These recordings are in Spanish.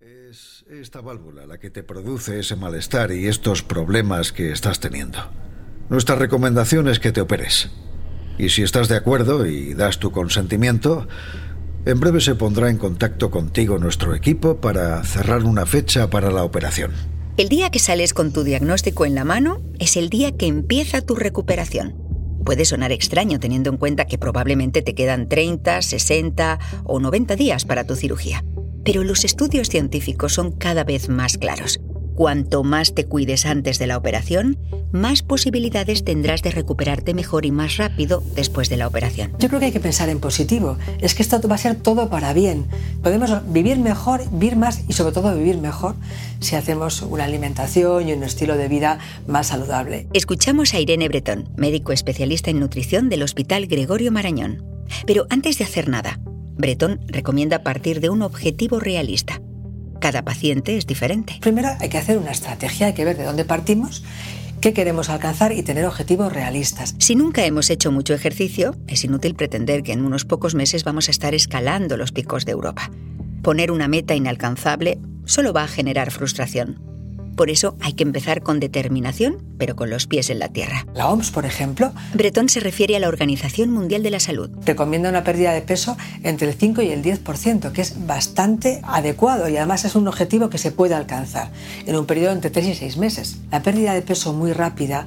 Es esta válvula la que te produce ese malestar y estos problemas que estás teniendo. Nuestra recomendación es que te operes. Y si estás de acuerdo y das tu consentimiento, en breve se pondrá en contacto contigo nuestro equipo para cerrar una fecha para la operación. El día que sales con tu diagnóstico en la mano es el día que empieza tu recuperación. Puede sonar extraño teniendo en cuenta que probablemente te quedan 30, 60 o 90 días para tu cirugía. Pero los estudios científicos son cada vez más claros. Cuanto más te cuides antes de la operación, más posibilidades tendrás de recuperarte mejor y más rápido después de la operación. Yo creo que hay que pensar en positivo. Es que esto va a ser todo para bien. Podemos vivir mejor, vivir más y sobre todo vivir mejor si hacemos una alimentación y un estilo de vida más saludable. Escuchamos a Irene Bretón, médico especialista en nutrición del Hospital Gregorio Marañón. Pero antes de hacer nada, Bretón recomienda partir de un objetivo realista cada paciente es diferente. Primero hay que hacer una estrategia, hay que ver de dónde partimos qué queremos alcanzar y tener objetivos realistas. Si nunca hemos hecho mucho ejercicio, es inútil pretender que en unos pocos meses vamos a estar escalando los picos de Europa. Poner una meta inalcanzable solo va a generar frustración. Por eso hay que empezar con determinación, pero con los pies en la tierra. La OMS, por ejemplo, Bretón se refiere a la Organización Mundial de la Salud. recomienda una pérdida de peso entre el 5 y el 10%, que es bastante adecuado y además es un objetivo que se puede alcanzar en un periodo entre 3 y 6 meses. La pérdida de peso muy rápida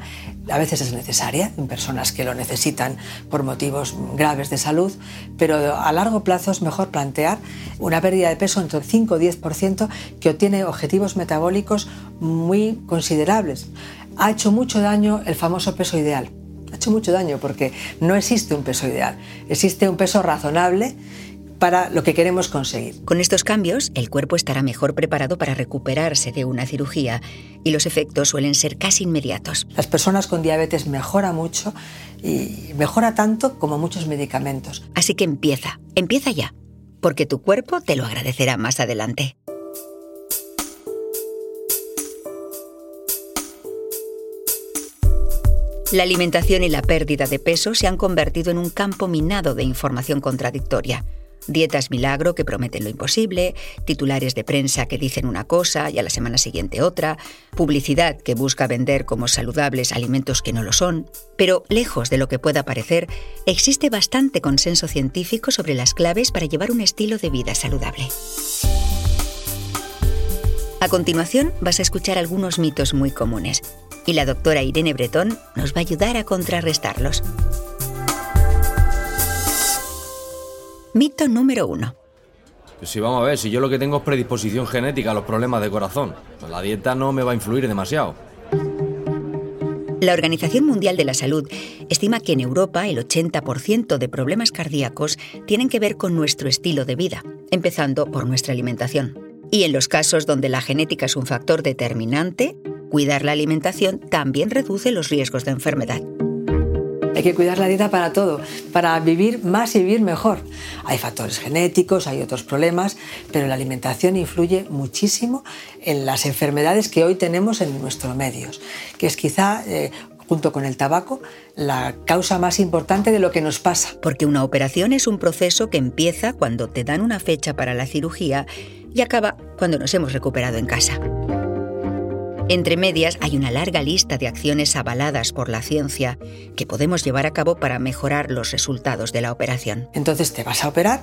a veces es necesaria en personas que lo necesitan por motivos graves de salud, pero a largo plazo es mejor plantear una pérdida de peso entre el 5 y 10% que obtiene objetivos metabólicos muy considerables. Ha hecho mucho daño el famoso peso ideal. Ha hecho mucho daño porque no existe un peso ideal, existe un peso razonable para lo que queremos conseguir. Con estos cambios, el cuerpo estará mejor preparado para recuperarse de una cirugía y los efectos suelen ser casi inmediatos. Las personas con diabetes mejora mucho y mejora tanto como muchos medicamentos. Así que empieza, empieza ya, porque tu cuerpo te lo agradecerá más adelante. La alimentación y la pérdida de peso se han convertido en un campo minado de información contradictoria. Dietas milagro que prometen lo imposible, titulares de prensa que dicen una cosa y a la semana siguiente otra, publicidad que busca vender como saludables alimentos que no lo son. Pero lejos de lo que pueda parecer, existe bastante consenso científico sobre las claves para llevar un estilo de vida saludable. A continuación vas a escuchar algunos mitos muy comunes y la doctora Irene Bretón nos va a ayudar a contrarrestarlos. Mito número 1. Pues sí, vamos a ver, si yo lo que tengo es predisposición genética a los problemas de corazón, pues la dieta no me va a influir demasiado. La Organización Mundial de la Salud estima que en Europa el 80% de problemas cardíacos tienen que ver con nuestro estilo de vida, empezando por nuestra alimentación. Y en los casos donde la genética es un factor determinante, cuidar la alimentación también reduce los riesgos de enfermedad. Hay que cuidar la dieta para todo, para vivir más y vivir mejor. Hay factores genéticos, hay otros problemas, pero la alimentación influye muchísimo en las enfermedades que hoy tenemos en nuestros medios, que es quizá, eh, junto con el tabaco, la causa más importante de lo que nos pasa. Porque una operación es un proceso que empieza cuando te dan una fecha para la cirugía y acaba cuando nos hemos recuperado en casa. Entre medias hay una larga lista de acciones avaladas por la ciencia que podemos llevar a cabo para mejorar los resultados de la operación. Entonces te vas a operar,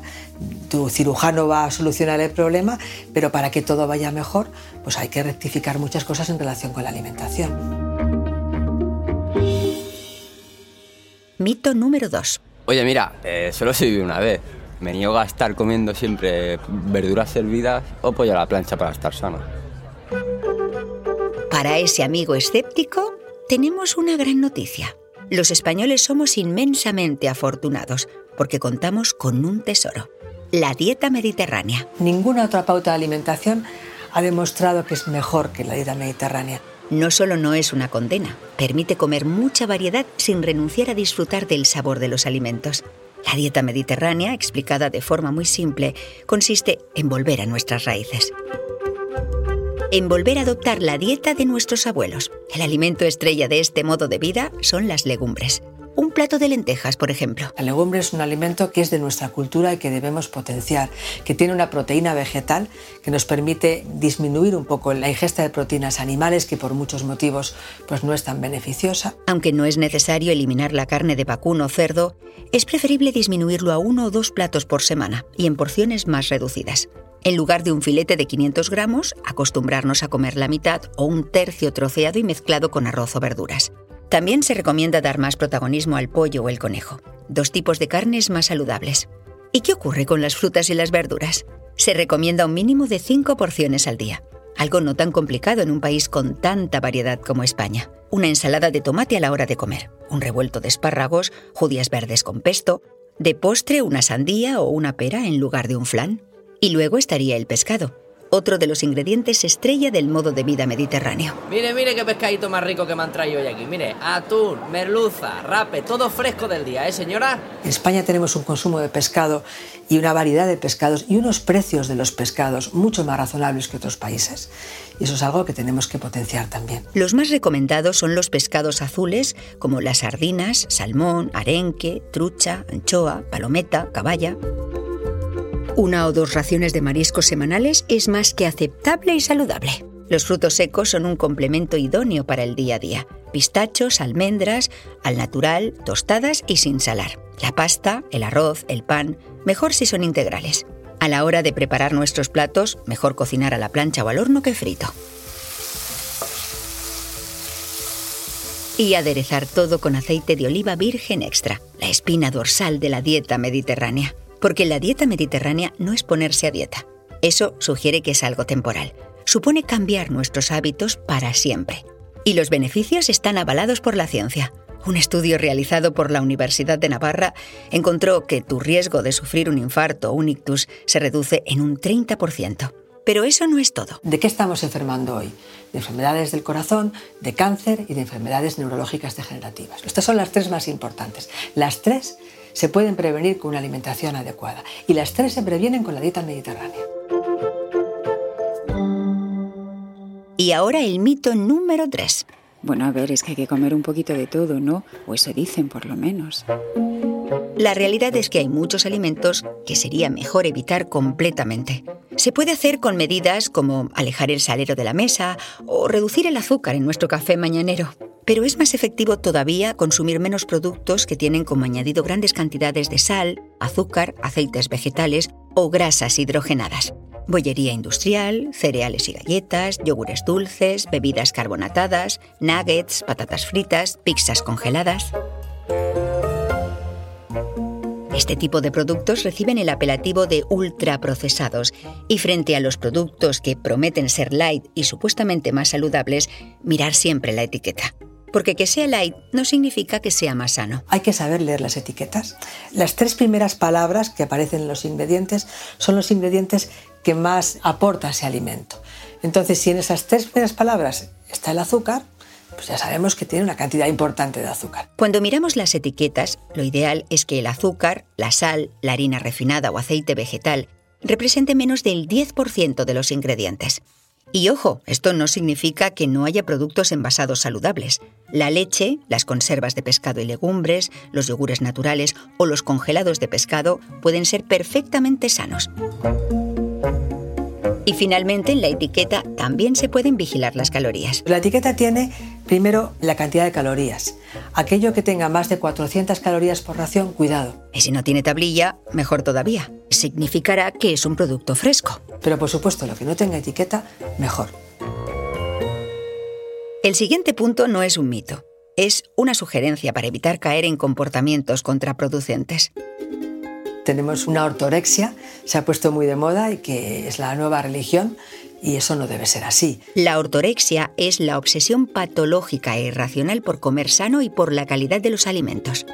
tu cirujano va a solucionar el problema, pero para que todo vaya mejor, pues hay que rectificar muchas cosas en relación con la alimentación. Mito número 2. Oye, mira, eh, solo se vive una vez. Me niego a estar comiendo siempre verduras servidas o pollo a la plancha para estar sano. Para ese amigo escéptico, tenemos una gran noticia. Los españoles somos inmensamente afortunados porque contamos con un tesoro, la dieta mediterránea. Ninguna otra pauta de alimentación ha demostrado que es mejor que la dieta mediterránea. No solo no es una condena, permite comer mucha variedad sin renunciar a disfrutar del sabor de los alimentos. La dieta mediterránea, explicada de forma muy simple, consiste en volver a nuestras raíces. En volver a adoptar la dieta de nuestros abuelos. El alimento estrella de este modo de vida son las legumbres. Un plato de lentejas, por ejemplo. La legumbre es un alimento que es de nuestra cultura y que debemos potenciar, que tiene una proteína vegetal que nos permite disminuir un poco la ingesta de proteínas animales que por muchos motivos pues no es tan beneficiosa. Aunque no es necesario eliminar la carne de vacuno o cerdo, es preferible disminuirlo a uno o dos platos por semana y en porciones más reducidas. En lugar de un filete de 500 gramos, acostumbrarnos a comer la mitad o un tercio troceado y mezclado con arroz o verduras. También se recomienda dar más protagonismo al pollo o el conejo, dos tipos de carnes más saludables. ¿Y qué ocurre con las frutas y las verduras? Se recomienda un mínimo de 5 porciones al día, algo no tan complicado en un país con tanta variedad como España. Una ensalada de tomate a la hora de comer, un revuelto de espárragos, judías verdes con pesto, de postre una sandía o una pera en lugar de un flan. Y luego estaría el pescado, otro de los ingredientes estrella del modo de vida mediterráneo. Mire, mire qué pescadito más rico que me han traído hoy aquí. Mire, atún, merluza, rape, todo fresco del día, ¿eh, señora? En España tenemos un consumo de pescado y una variedad de pescados y unos precios de los pescados mucho más razonables que otros países. Y eso es algo que tenemos que potenciar también. Los más recomendados son los pescados azules, como las sardinas, salmón, arenque, trucha, anchoa, palometa, caballa. Una o dos raciones de mariscos semanales es más que aceptable y saludable. Los frutos secos son un complemento idóneo para el día a día. Pistachos, almendras, al natural, tostadas y sin salar. La pasta, el arroz, el pan, mejor si son integrales. A la hora de preparar nuestros platos, mejor cocinar a la plancha o al horno que frito. Y aderezar todo con aceite de oliva virgen extra, la espina dorsal de la dieta mediterránea porque la dieta mediterránea no es ponerse a dieta. Eso sugiere que es algo temporal. Supone cambiar nuestros hábitos para siempre. Y los beneficios están avalados por la ciencia. Un estudio realizado por la Universidad de Navarra encontró que tu riesgo de sufrir un infarto o un ictus se reduce en un 30%. Pero eso no es todo. ¿De qué estamos enfermando hoy? De enfermedades del corazón, de cáncer y de enfermedades neurológicas degenerativas. Estas son las tres más importantes. Las tres se pueden prevenir con una alimentación adecuada y las tres se previenen con la dieta mediterránea. Y ahora el mito número 3. Bueno, a ver, es que hay que comer un poquito de todo, ¿no? O eso dicen por lo menos. La realidad es que hay muchos alimentos que sería mejor evitar completamente. Se puede hacer con medidas como alejar el salero de la mesa o reducir el azúcar en nuestro café mañanero. Pero es más efectivo todavía consumir menos productos que tienen como añadido grandes cantidades de sal, azúcar, aceites vegetales o grasas hidrogenadas. Bollería industrial, cereales y galletas, yogures dulces, bebidas carbonatadas, nuggets, patatas fritas, pizzas congeladas. Este tipo de productos reciben el apelativo de ultraprocesados y frente a los productos que prometen ser light y supuestamente más saludables, mirar siempre la etiqueta. Porque que sea light no significa que sea más sano. Hay que saber leer las etiquetas. Las tres primeras palabras que aparecen en los ingredientes son los ingredientes que más aporta ese alimento. Entonces, si en esas tres primeras palabras está el azúcar, pues ya sabemos que tiene una cantidad importante de azúcar. Cuando miramos las etiquetas, lo ideal es que el azúcar, la sal, la harina refinada o aceite vegetal represente menos del 10% de los ingredientes. Y ojo, esto no significa que no haya productos envasados saludables. La leche, las conservas de pescado y legumbres, los yogures naturales o los congelados de pescado pueden ser perfectamente sanos. Y finalmente en la etiqueta también se pueden vigilar las calorías. La etiqueta tiene primero la cantidad de calorías. Aquello que tenga más de 400 calorías por ración, cuidado. Y si no tiene tablilla, mejor todavía. Significará que es un producto fresco. Pero por supuesto, lo que no tenga etiqueta, mejor. El siguiente punto no es un mito, es una sugerencia para evitar caer en comportamientos contraproducentes tenemos una ortorexia, se ha puesto muy de moda y que es la nueva religión y eso no debe ser así. La ortorexia es la obsesión patológica e irracional por comer sano y por la calidad de los alimentos.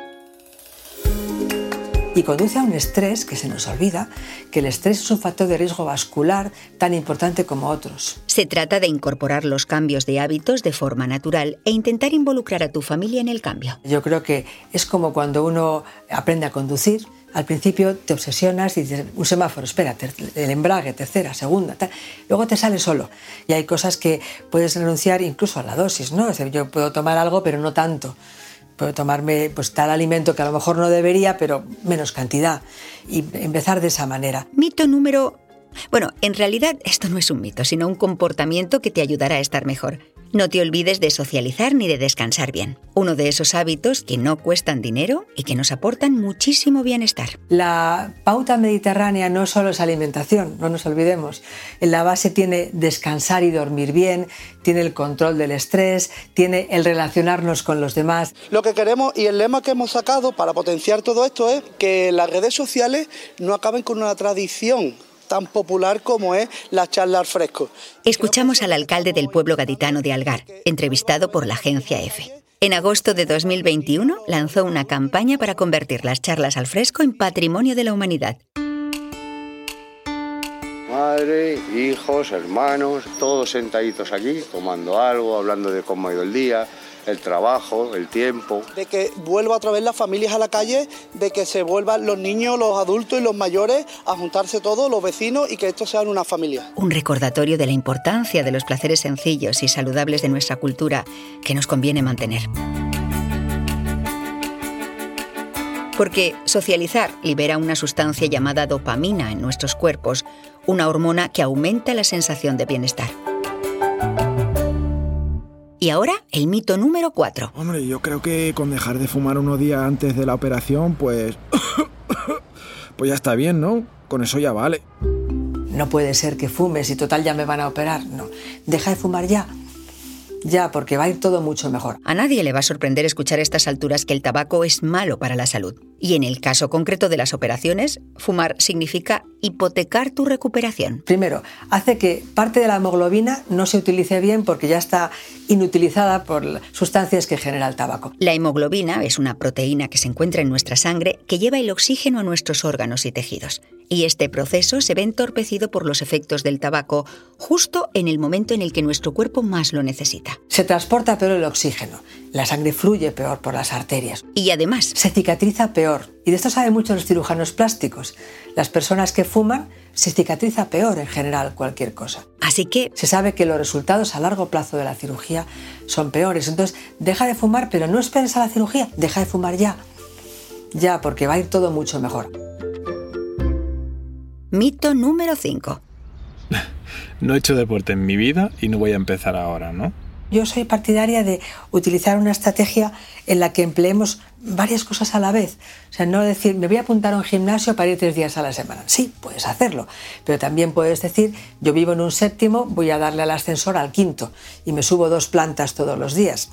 Y conduce a un estrés que se nos olvida, que el estrés es un factor de riesgo vascular tan importante como otros. Se trata de incorporar los cambios de hábitos de forma natural e intentar involucrar a tu familia en el cambio. Yo creo que es como cuando uno aprende a conducir, al principio te obsesionas y dices, un semáforo, espera, el embrague, tercera, segunda, tal. luego te sale solo. Y hay cosas que puedes renunciar incluso a la dosis, ¿no? yo puedo tomar algo, pero no tanto. Puedo tomarme pues, tal alimento que a lo mejor no debería, pero menos cantidad. Y empezar de esa manera. Mito número... Bueno, en realidad esto no es un mito, sino un comportamiento que te ayudará a estar mejor. No te olvides de socializar ni de descansar bien. Uno de esos hábitos que no cuestan dinero y que nos aportan muchísimo bienestar. La pauta mediterránea no solo es alimentación, no nos olvidemos. En la base tiene descansar y dormir bien, tiene el control del estrés, tiene el relacionarnos con los demás. Lo que queremos y el lema que hemos sacado para potenciar todo esto es que las redes sociales no acaben con una tradición tan popular como es la charla al fresco. Escuchamos al alcalde del pueblo gaditano de Algar, entrevistado por la agencia EFE. En agosto de 2021 lanzó una campaña para convertir las charlas al fresco en patrimonio de la humanidad. Madre, hijos, hermanos, todos sentaditos aquí, tomando algo, hablando de cómo ha ido el día, el trabajo, el tiempo. De que vuelva otra vez las familias a la calle, de que se vuelvan los niños, los adultos y los mayores a juntarse todos, los vecinos y que esto sea una familia. Un recordatorio de la importancia de los placeres sencillos y saludables de nuestra cultura que nos conviene mantener. Porque socializar libera una sustancia llamada dopamina en nuestros cuerpos, una hormona que aumenta la sensación de bienestar. Y ahora el mito número 4. Hombre, yo creo que con dejar de fumar unos días antes de la operación, pues... pues ya está bien, ¿no? Con eso ya vale. No puede ser que fumes y total ya me van a operar. No, deja de fumar ya. Ya, porque va a ir todo mucho mejor. A nadie le va a sorprender escuchar a estas alturas que el tabaco es malo para la salud. Y en el caso concreto de las operaciones, fumar significa hipotecar tu recuperación. Primero, hace que parte de la hemoglobina no se utilice bien porque ya está inutilizada por sustancias que genera el tabaco. La hemoglobina es una proteína que se encuentra en nuestra sangre que lleva el oxígeno a nuestros órganos y tejidos. Y este proceso se ve entorpecido por los efectos del tabaco justo en el momento en el que nuestro cuerpo más lo necesita. Se transporta peor el oxígeno, la sangre fluye peor por las arterias. Y además... Se cicatriza peor. Y de esto saben mucho los cirujanos plásticos. Las personas que fuman se cicatriza peor en general cualquier cosa. Así que... Se sabe que los resultados a largo plazo de la cirugía son peores. Entonces, deja de fumar, pero no esperes a la cirugía, deja de fumar ya. Ya, porque va a ir todo mucho mejor. Mito número 5. No he hecho deporte en mi vida y no voy a empezar ahora, ¿no? Yo soy partidaria de utilizar una estrategia en la que empleemos varias cosas a la vez. O sea, no decir, me voy a apuntar a un gimnasio para ir tres días a la semana. Sí, puedes hacerlo, pero también puedes decir, yo vivo en un séptimo, voy a darle al ascensor al quinto y me subo dos plantas todos los días.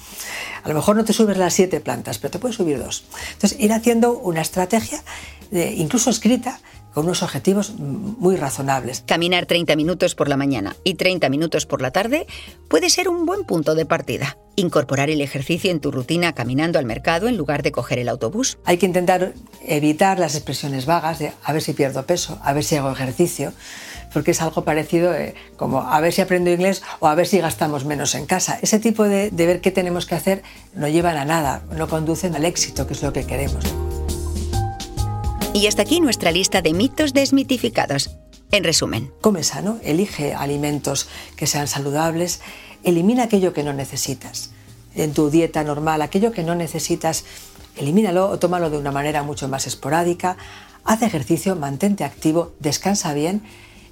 A lo mejor no te subes las siete plantas, pero te puedes subir dos. Entonces, ir haciendo una estrategia, de, incluso escrita, con unos objetivos muy razonables. Caminar 30 minutos por la mañana y 30 minutos por la tarde puede ser un buen punto de partida. Incorporar el ejercicio en tu rutina caminando al mercado en lugar de coger el autobús. Hay que intentar evitar las expresiones vagas de a ver si pierdo peso, a ver si hago ejercicio, porque es algo parecido eh, como a ver si aprendo inglés o a ver si gastamos menos en casa. Ese tipo de, de ver qué tenemos que hacer no llevan a nada, no conducen al éxito, que es lo que queremos. Y hasta aquí nuestra lista de mitos desmitificados. En resumen, come sano, elige alimentos que sean saludables, elimina aquello que no necesitas. En tu dieta normal, aquello que no necesitas, elimínalo o tómalo de una manera mucho más esporádica. Haz ejercicio, mantente activo, descansa bien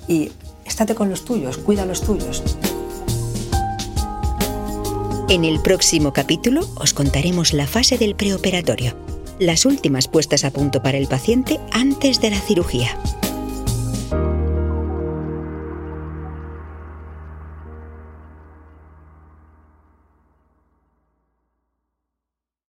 y estate con los tuyos, cuida los tuyos. En el próximo capítulo os contaremos la fase del preoperatorio las últimas puestas a punto para el paciente antes de la cirugía.